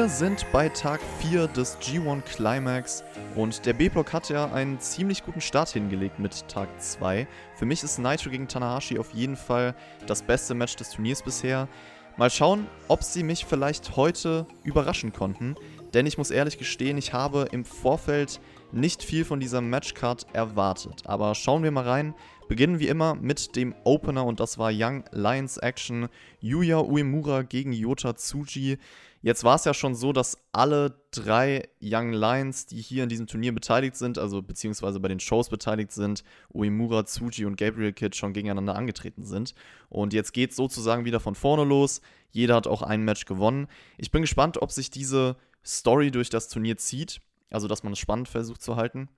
Wir sind bei Tag 4 des G1 Climax und der B-Block hat ja einen ziemlich guten Start hingelegt mit Tag 2. Für mich ist Naito gegen Tanahashi auf jeden Fall das beste Match des Turniers bisher. Mal schauen, ob sie mich vielleicht heute überraschen konnten, denn ich muss ehrlich gestehen, ich habe im Vorfeld nicht viel von dieser Matchcard erwartet. Aber schauen wir mal rein. Beginnen wie immer mit dem Opener und das war Young Lions Action. Yuya Uemura gegen Yota Tsuji. Jetzt war es ja schon so, dass alle drei Young Lions, die hier in diesem Turnier beteiligt sind, also beziehungsweise bei den Shows beteiligt sind, Uemura, Tsuji und Gabriel Kidd schon gegeneinander angetreten sind. Und jetzt geht es sozusagen wieder von vorne los. Jeder hat auch ein Match gewonnen. Ich bin gespannt, ob sich diese Story durch das Turnier zieht. Also, dass man es spannend versucht zu halten.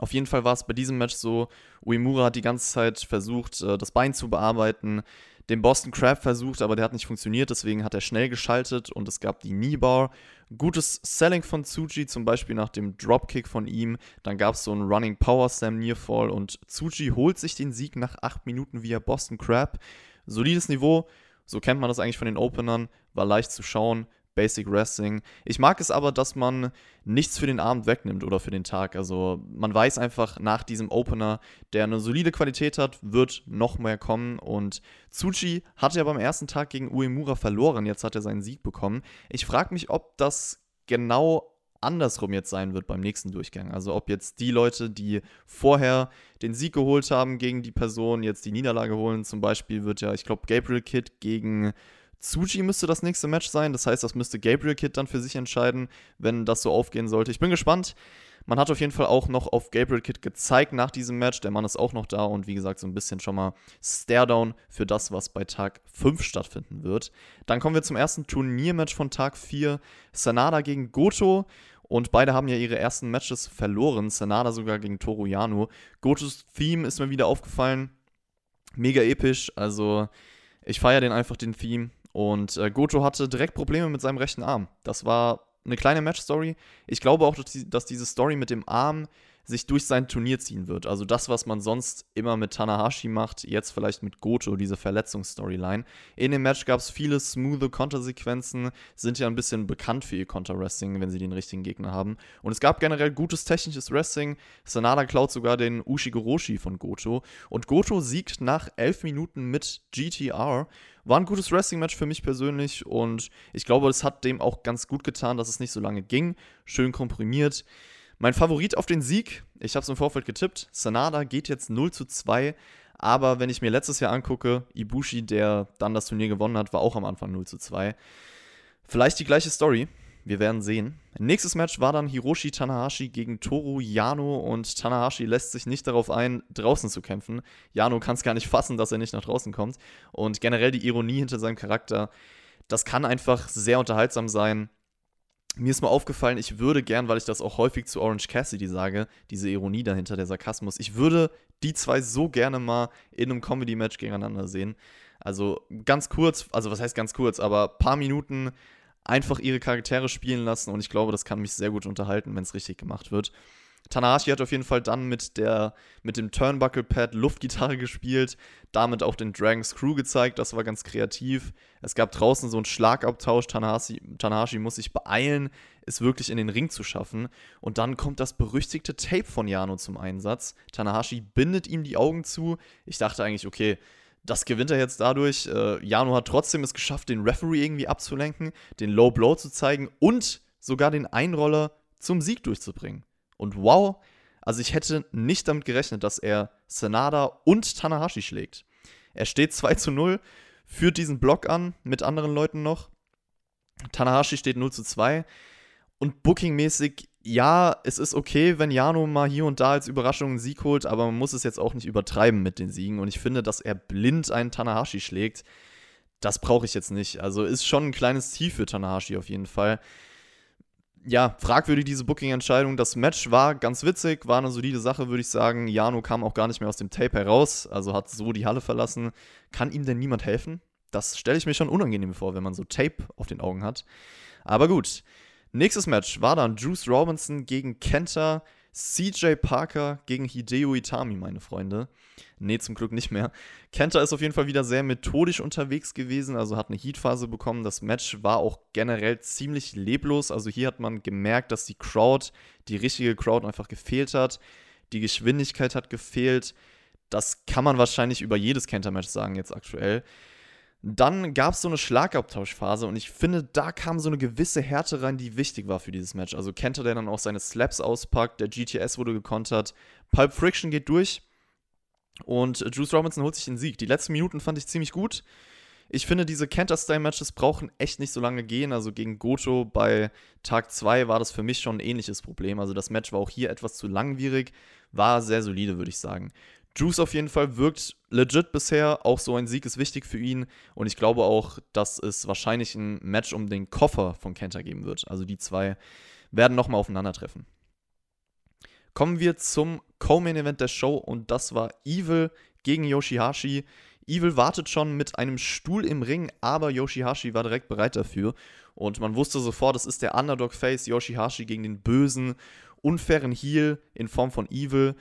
Auf jeden Fall war es bei diesem Match so, Uemura hat die ganze Zeit versucht, äh, das Bein zu bearbeiten, den Boston Crab versucht, aber der hat nicht funktioniert, deswegen hat er schnell geschaltet und es gab die Kneebar. Gutes Selling von Tsuji, zum Beispiel nach dem Dropkick von ihm. Dann gab es so einen Running Power Slam Nearfall und Tsuji holt sich den Sieg nach 8 Minuten via Boston Crab. Solides Niveau, so kennt man das eigentlich von den Openern, war leicht zu schauen, Basic Wrestling. Ich mag es aber, dass man nichts für den Abend wegnimmt oder für den Tag. Also man weiß einfach nach diesem Opener, der eine solide Qualität hat, wird noch mehr kommen. Und Tsuchi hat ja beim ersten Tag gegen Uemura verloren. Jetzt hat er seinen Sieg bekommen. Ich frage mich, ob das genau andersrum jetzt sein wird beim nächsten Durchgang. Also ob jetzt die Leute, die vorher den Sieg geholt haben gegen die Person, jetzt die Niederlage holen. Zum Beispiel wird ja, ich glaube, Gabriel Kidd gegen Tsuji müsste das nächste Match sein. Das heißt, das müsste Gabriel Kid dann für sich entscheiden, wenn das so aufgehen sollte. Ich bin gespannt. Man hat auf jeden Fall auch noch auf Gabriel Kid gezeigt nach diesem Match. Der Mann ist auch noch da und wie gesagt, so ein bisschen schon mal Staredown für das, was bei Tag 5 stattfinden wird. Dann kommen wir zum ersten Turniermatch von Tag 4. Sanada gegen Goto. Und beide haben ja ihre ersten Matches verloren. Sanada sogar gegen Toru Yano. Gotos Theme ist mir wieder aufgefallen. Mega episch. Also, ich feiere den einfach, den Theme. Und äh, Goto hatte direkt Probleme mit seinem rechten Arm. Das war eine kleine Match-Story. Ich glaube auch, dass, die, dass diese Story mit dem Arm sich durch sein Turnier ziehen wird. Also das, was man sonst immer mit Tanahashi macht, jetzt vielleicht mit Goto, diese Verletzungsstoryline. In dem Match gab es viele smooth Kontersequenzen, sind ja ein bisschen bekannt für ihr Konter-Wrestling, wenn sie den richtigen Gegner haben. Und es gab generell gutes technisches Wrestling. Sanada klaut sogar den Ushigoroshi von Goto. Und Goto siegt nach 11 Minuten mit GTR. War ein gutes Wrestling-Match für mich persönlich und ich glaube, es hat dem auch ganz gut getan, dass es nicht so lange ging. Schön komprimiert. Mein Favorit auf den Sieg, ich habe es im Vorfeld getippt, Sanada geht jetzt 0 zu 2. Aber wenn ich mir letztes Jahr angucke, Ibushi, der dann das Turnier gewonnen hat, war auch am Anfang 0 zu 2. Vielleicht die gleiche Story. Wir werden sehen. Nächstes Match war dann Hiroshi Tanahashi gegen Toru Yano und Tanahashi lässt sich nicht darauf ein, draußen zu kämpfen. Yano kann es gar nicht fassen, dass er nicht nach draußen kommt. Und generell die Ironie hinter seinem Charakter, das kann einfach sehr unterhaltsam sein mir ist mal aufgefallen, ich würde gern, weil ich das auch häufig zu Orange Cassidy sage, diese Ironie dahinter, der Sarkasmus, ich würde die zwei so gerne mal in einem Comedy-Match gegeneinander sehen. Also ganz kurz, also was heißt ganz kurz, aber paar Minuten einfach ihre Charaktere spielen lassen und ich glaube, das kann mich sehr gut unterhalten, wenn es richtig gemacht wird. Tanahashi hat auf jeden Fall dann mit, der, mit dem Turnbuckle-Pad Luftgitarre gespielt, damit auch den Dragon Screw gezeigt, das war ganz kreativ. Es gab draußen so einen Schlagabtausch, Tanahashi, Tanahashi muss sich beeilen, es wirklich in den Ring zu schaffen. Und dann kommt das berüchtigte Tape von Jano zum Einsatz. Tanahashi bindet ihm die Augen zu. Ich dachte eigentlich, okay, das gewinnt er jetzt dadurch. Äh, Jano hat trotzdem es geschafft, den Referee irgendwie abzulenken, den Low Blow zu zeigen und sogar den Einroller zum Sieg durchzubringen. Und wow, also ich hätte nicht damit gerechnet, dass er Sanada und Tanahashi schlägt. Er steht 2 zu 0, führt diesen Block an mit anderen Leuten noch. Tanahashi steht 0 zu 2. Und bookingmäßig, ja, es ist okay, wenn Jano mal hier und da als Überraschung einen Sieg holt, aber man muss es jetzt auch nicht übertreiben mit den Siegen. Und ich finde, dass er blind einen Tanahashi schlägt, das brauche ich jetzt nicht. Also ist schon ein kleines Tief für Tanahashi auf jeden Fall ja, fragwürdig diese Booking-Entscheidung. Das Match war ganz witzig, war eine solide Sache, würde ich sagen. Jano kam auch gar nicht mehr aus dem Tape heraus, also hat so die Halle verlassen. Kann ihm denn niemand helfen? Das stelle ich mir schon unangenehm vor, wenn man so Tape auf den Augen hat. Aber gut. Nächstes Match war dann Juice Robinson gegen Kenta. CJ Parker gegen Hideo Itami, meine Freunde. Nee, zum Glück nicht mehr. Kenta ist auf jeden Fall wieder sehr methodisch unterwegs gewesen, also hat eine Heatphase bekommen. Das Match war auch generell ziemlich leblos. Also hier hat man gemerkt, dass die Crowd, die richtige Crowd einfach gefehlt hat. Die Geschwindigkeit hat gefehlt. Das kann man wahrscheinlich über jedes Kenta-Match sagen jetzt aktuell. Dann gab es so eine Schlagabtauschphase und ich finde, da kam so eine gewisse Härte rein, die wichtig war für dieses Match. Also Kenta, der dann auch seine Slaps auspackt, der GTS wurde gekontert, Pulp Friction geht durch und Juice Robinson holt sich den Sieg. Die letzten Minuten fand ich ziemlich gut. Ich finde, diese Kenta-Style-Matches brauchen echt nicht so lange gehen. Also gegen Goto bei Tag 2 war das für mich schon ein ähnliches Problem. Also das Match war auch hier etwas zu langwierig, war sehr solide, würde ich sagen. Juice auf jeden Fall wirkt legit bisher. Auch so ein Sieg ist wichtig für ihn. Und ich glaube auch, dass es wahrscheinlich ein Match um den Koffer von Kenta geben wird. Also die zwei werden nochmal aufeinandertreffen. Kommen wir zum Co-Main-Event der Show und das war Evil gegen Yoshihashi. Evil wartet schon mit einem Stuhl im Ring, aber Yoshihashi war direkt bereit dafür. Und man wusste sofort, es ist der Underdog-Face Yoshihashi gegen den bösen, unfairen Heel in Form von Evil.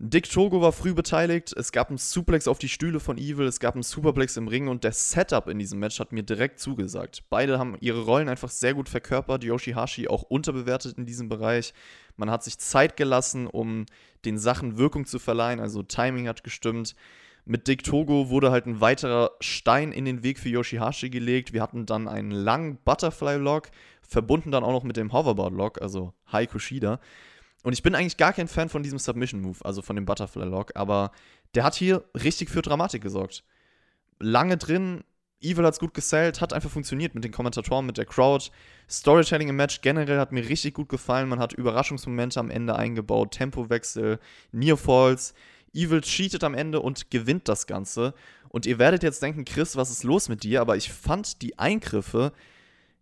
Dick Togo war früh beteiligt. Es gab einen Suplex auf die Stühle von Evil, es gab einen Superplex im Ring und der Setup in diesem Match hat mir direkt zugesagt. Beide haben ihre Rollen einfach sehr gut verkörpert. Yoshihashi auch unterbewertet in diesem Bereich. Man hat sich Zeit gelassen, um den Sachen Wirkung zu verleihen, also Timing hat gestimmt. Mit Dick Togo wurde halt ein weiterer Stein in den Weg für Yoshihashi gelegt. Wir hatten dann einen langen Butterfly-Lock, verbunden dann auch noch mit dem Hoverboard-Lock, also High Kushida. Und ich bin eigentlich gar kein Fan von diesem Submission-Move, also von dem Butterfly-Lock, aber der hat hier richtig für Dramatik gesorgt. Lange drin, Evil hat es gut gesellt, hat einfach funktioniert mit den Kommentatoren, mit der Crowd. Storytelling im Match generell hat mir richtig gut gefallen. Man hat Überraschungsmomente am Ende eingebaut, Tempowechsel, Near Falls. Evil cheatet am Ende und gewinnt das Ganze. Und ihr werdet jetzt denken, Chris, was ist los mit dir? Aber ich fand die Eingriffe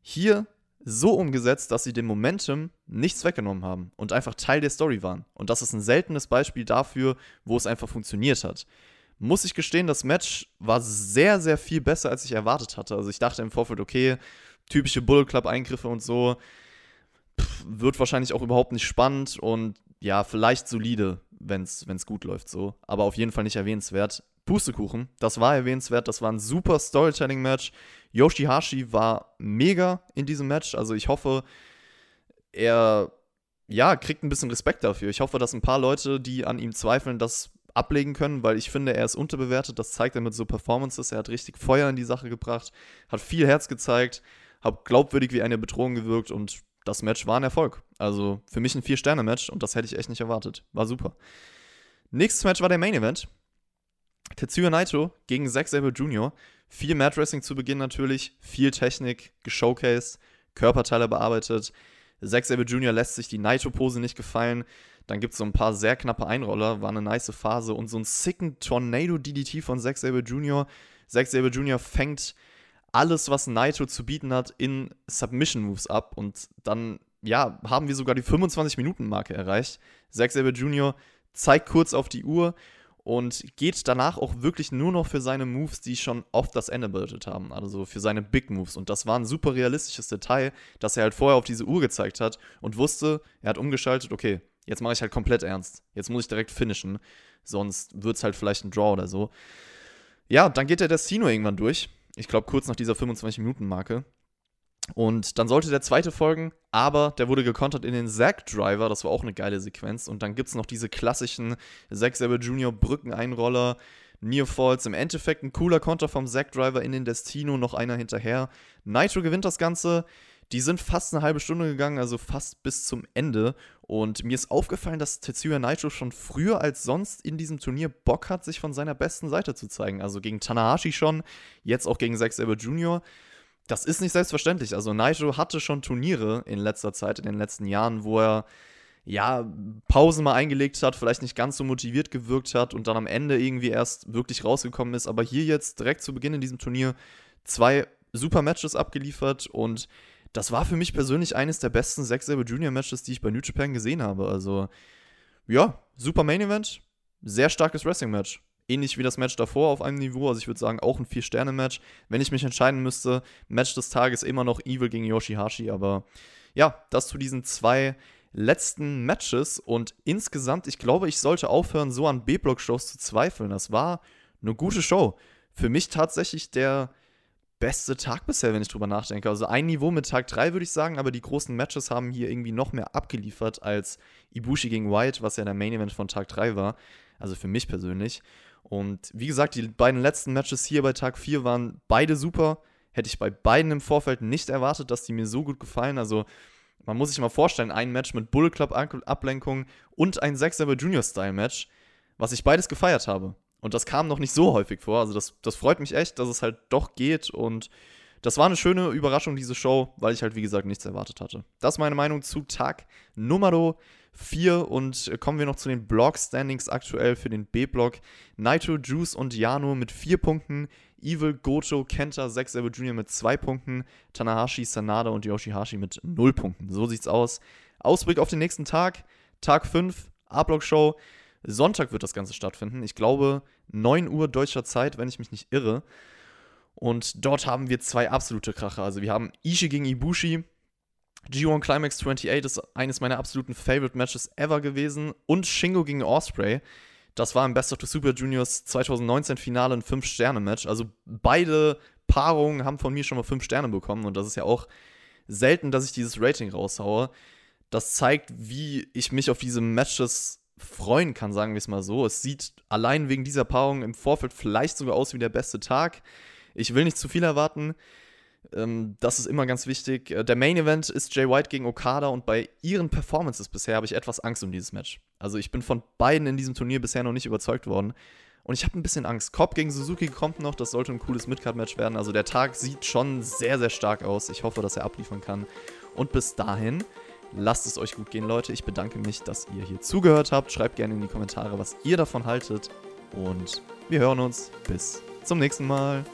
hier so umgesetzt, dass sie dem Momentum nichts weggenommen haben und einfach Teil der Story waren. Und das ist ein seltenes Beispiel dafür, wo es einfach funktioniert hat. Muss ich gestehen, das Match war sehr, sehr viel besser, als ich erwartet hatte. Also ich dachte im Vorfeld, okay, typische Bullet Club-Eingriffe und so, pff, wird wahrscheinlich auch überhaupt nicht spannend und ja, vielleicht solide, wenn es gut läuft so. Aber auf jeden Fall nicht erwähnenswert. Pustekuchen, das war erwähnenswert, das war ein super Storytelling-Match. Yoshihashi war mega in diesem Match, also ich hoffe, er ja, kriegt ein bisschen Respekt dafür. Ich hoffe, dass ein paar Leute, die an ihm zweifeln, das ablegen können, weil ich finde, er ist unterbewertet. Das zeigt er mit so Performances. Er hat richtig Feuer in die Sache gebracht, hat viel Herz gezeigt, hat glaubwürdig wie eine Bedrohung gewirkt und das Match war ein Erfolg. Also für mich ein Vier-Sterne-Match und das hätte ich echt nicht erwartet. War super. Nächstes Match war der Main Event. Tetsuya Naito gegen Zack Sabre Jr. Viel Mat Wrestling zu Beginn natürlich, viel Technik geshowcased, Körperteile bearbeitet. Zack Sabre Jr. lässt sich die Naito-Pose nicht gefallen. Dann gibt es so ein paar sehr knappe Einroller, war eine nice Phase und so ein sicken Tornado-DDT von Zack Sabre Jr. Zack Sabre Jr. fängt alles, was Naito zu bieten hat, in Submission-Moves ab und dann, ja, haben wir sogar die 25-Minuten-Marke erreicht. Zack Sabre Jr. zeigt kurz auf die Uhr und geht danach auch wirklich nur noch für seine Moves, die schon oft das Ende bedeutet haben. Also für seine Big Moves. Und das war ein super realistisches Detail, dass er halt vorher auf diese Uhr gezeigt hat und wusste, er hat umgeschaltet, okay, jetzt mache ich halt komplett ernst. Jetzt muss ich direkt finishen. Sonst wird es halt vielleicht ein Draw oder so. Ja, dann geht der Destino irgendwann durch. Ich glaube, kurz nach dieser 25-Minuten-Marke. Und dann sollte der zweite folgen, aber der wurde gekontert in den Zack Driver, das war auch eine geile Sequenz. Und dann gibt es noch diese klassischen Zack Saber Jr. Brückeneinroller, Near Falls. Im Endeffekt ein cooler Konter vom Zack Driver in den Destino, noch einer hinterher. Nitro gewinnt das Ganze. Die sind fast eine halbe Stunde gegangen, also fast bis zum Ende. Und mir ist aufgefallen, dass Tetsuya Naito schon früher als sonst in diesem Turnier Bock hat, sich von seiner besten Seite zu zeigen. Also gegen Tanahashi schon, jetzt auch gegen Zack Saber Jr das ist nicht selbstverständlich. Also Naito hatte schon Turniere in letzter Zeit, in den letzten Jahren, wo er ja Pausen mal eingelegt hat, vielleicht nicht ganz so motiviert gewirkt hat und dann am Ende irgendwie erst wirklich rausgekommen ist. Aber hier jetzt direkt zu Beginn in diesem Turnier zwei super Matches abgeliefert und das war für mich persönlich eines der besten Zack Sabre Junior Matches, die ich bei New Japan gesehen habe. Also ja, super Main Event, sehr starkes Wrestling Match ähnlich wie das Match davor auf einem Niveau. Also ich würde sagen, auch ein Vier-Sterne-Match. Wenn ich mich entscheiden müsste, Match des Tages immer noch Evil gegen Yoshihashi. Aber ja, das zu diesen zwei letzten Matches und insgesamt, ich glaube, ich sollte aufhören, so an B-Block-Shows zu zweifeln. Das war eine gute Show. Für mich tatsächlich der beste Tag bisher, wenn ich drüber nachdenke. Also ein Niveau mit Tag 3 würde ich sagen, aber die großen Matches haben hier irgendwie noch mehr abgeliefert als Ibushi gegen White, was ja der Main Event von Tag 3 war. Also für mich persönlich. Und wie gesagt, die beiden letzten Matches hier bei Tag 4 waren beide super. Hätte ich bei beiden im Vorfeld nicht erwartet, dass die mir so gut gefallen. Also man muss sich mal vorstellen, ein Match mit Bull Club Ablenkung und ein Sechser Junior Style Match, was ich beides gefeiert habe. Und das kam noch nicht so häufig vor. Also das, das freut mich echt, dass es halt doch geht. Und das war eine schöne Überraschung, diese Show, weil ich halt, wie gesagt, nichts erwartet hatte. Das ist meine Meinung zu Tag Nummer 4. Und kommen wir noch zu den Block-Standings aktuell für den B-Block. Naito, Juice und Yano mit 4 Punkten. Evil, Goto, Kenta, Zack Sabre Jr. mit 2 Punkten. Tanahashi, Sanada und Yoshihashi mit 0 Punkten. So sieht's aus. Ausblick auf den nächsten Tag. Tag 5, A-Block-Show. Sonntag wird das Ganze stattfinden. Ich glaube 9 Uhr deutscher Zeit, wenn ich mich nicht irre. Und dort haben wir zwei absolute Kracher. Also wir haben Ishii gegen Ibushi. G1 Climax 28 ist eines meiner absoluten Favorite Matches ever gewesen. Und Shingo gegen Osprey. Das war im Best of the Super Juniors 2019 Finale ein 5-Sterne-Match. Also beide Paarungen haben von mir schon mal 5 Sterne bekommen. Und das ist ja auch selten, dass ich dieses Rating raushaue. Das zeigt, wie ich mich auf diese Matches freuen kann, sagen wir es mal so. Es sieht allein wegen dieser Paarung im Vorfeld vielleicht sogar aus wie der beste Tag. Ich will nicht zu viel erwarten. Ähm, das ist immer ganz wichtig. Äh, der Main Event ist Jay White gegen Okada und bei ihren Performances bisher habe ich etwas Angst um dieses Match. Also ich bin von beiden in diesem Turnier bisher noch nicht überzeugt worden. Und ich habe ein bisschen Angst. Cobb gegen Suzuki kommt noch, das sollte ein cooles Midcard-Match werden. Also der Tag sieht schon sehr, sehr stark aus. Ich hoffe, dass er abliefern kann. Und bis dahin Lasst es euch gut gehen, Leute. Ich bedanke mich, dass ihr hier zugehört habt. Schreibt gerne in die Kommentare, was ihr davon haltet. Und wir hören uns. Bis zum nächsten Mal.